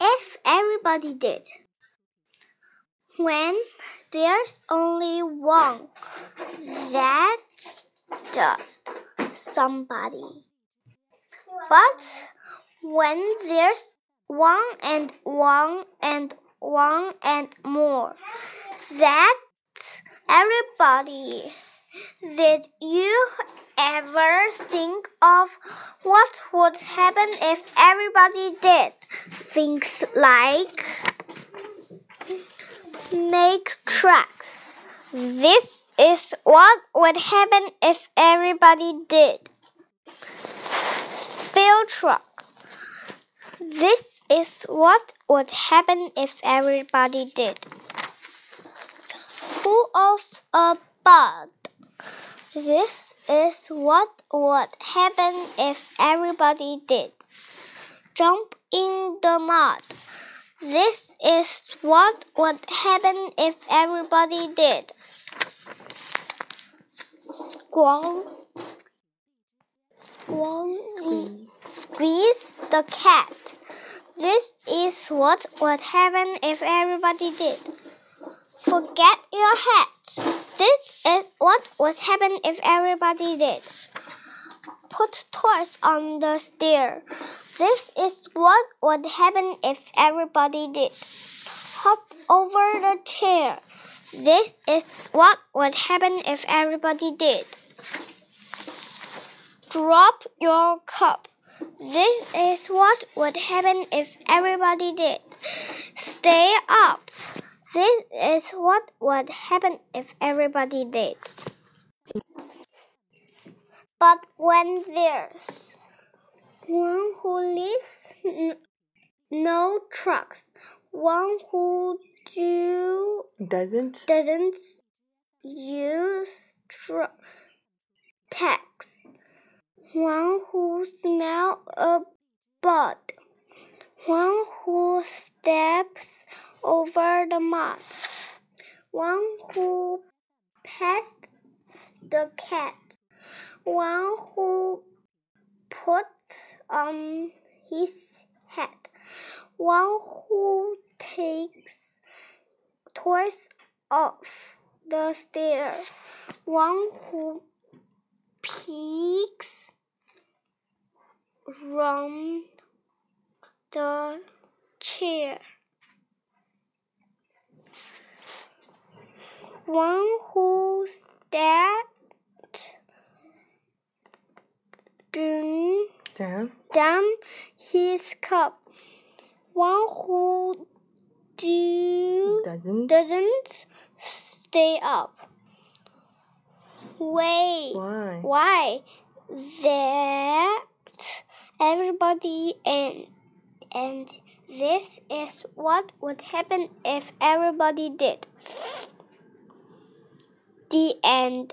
if everybody did. When there's only one, that's just somebody. But when there's one and one and one and more, that's everybody. Did you ever of what would happen if everybody did things like make tracks? This is what would happen if everybody did. Spell truck. This is what would happen if everybody did. Full of a bud. This is what would happen if everybody did. Jump in the mud. This is what would happen if everybody did. Squalls. Squeeze. Squeeze the cat. This is what would happen if everybody did. Forget your hat. This is what would happen if everybody did. Put toys on the stair. This is what would happen if everybody did. Hop over the chair. This is what would happen if everybody did. Drop your cup. This is what would happen if everybody did. Stay up. This is what would happen if everybody did. But when there's one who leaves no trucks, one who do Doesn't? doesn't use tr- tax, one who smell a bud, one who steps over the mud, one who passed the cat, one who puts on his hat, one who takes toys off the stair, one who peeks round the chair. One who stepped down, Down? down his cup. One who do Doesn't? doesn't stay up. Wait, Why? why? That everybody and and this is what would happen if everybody did. End.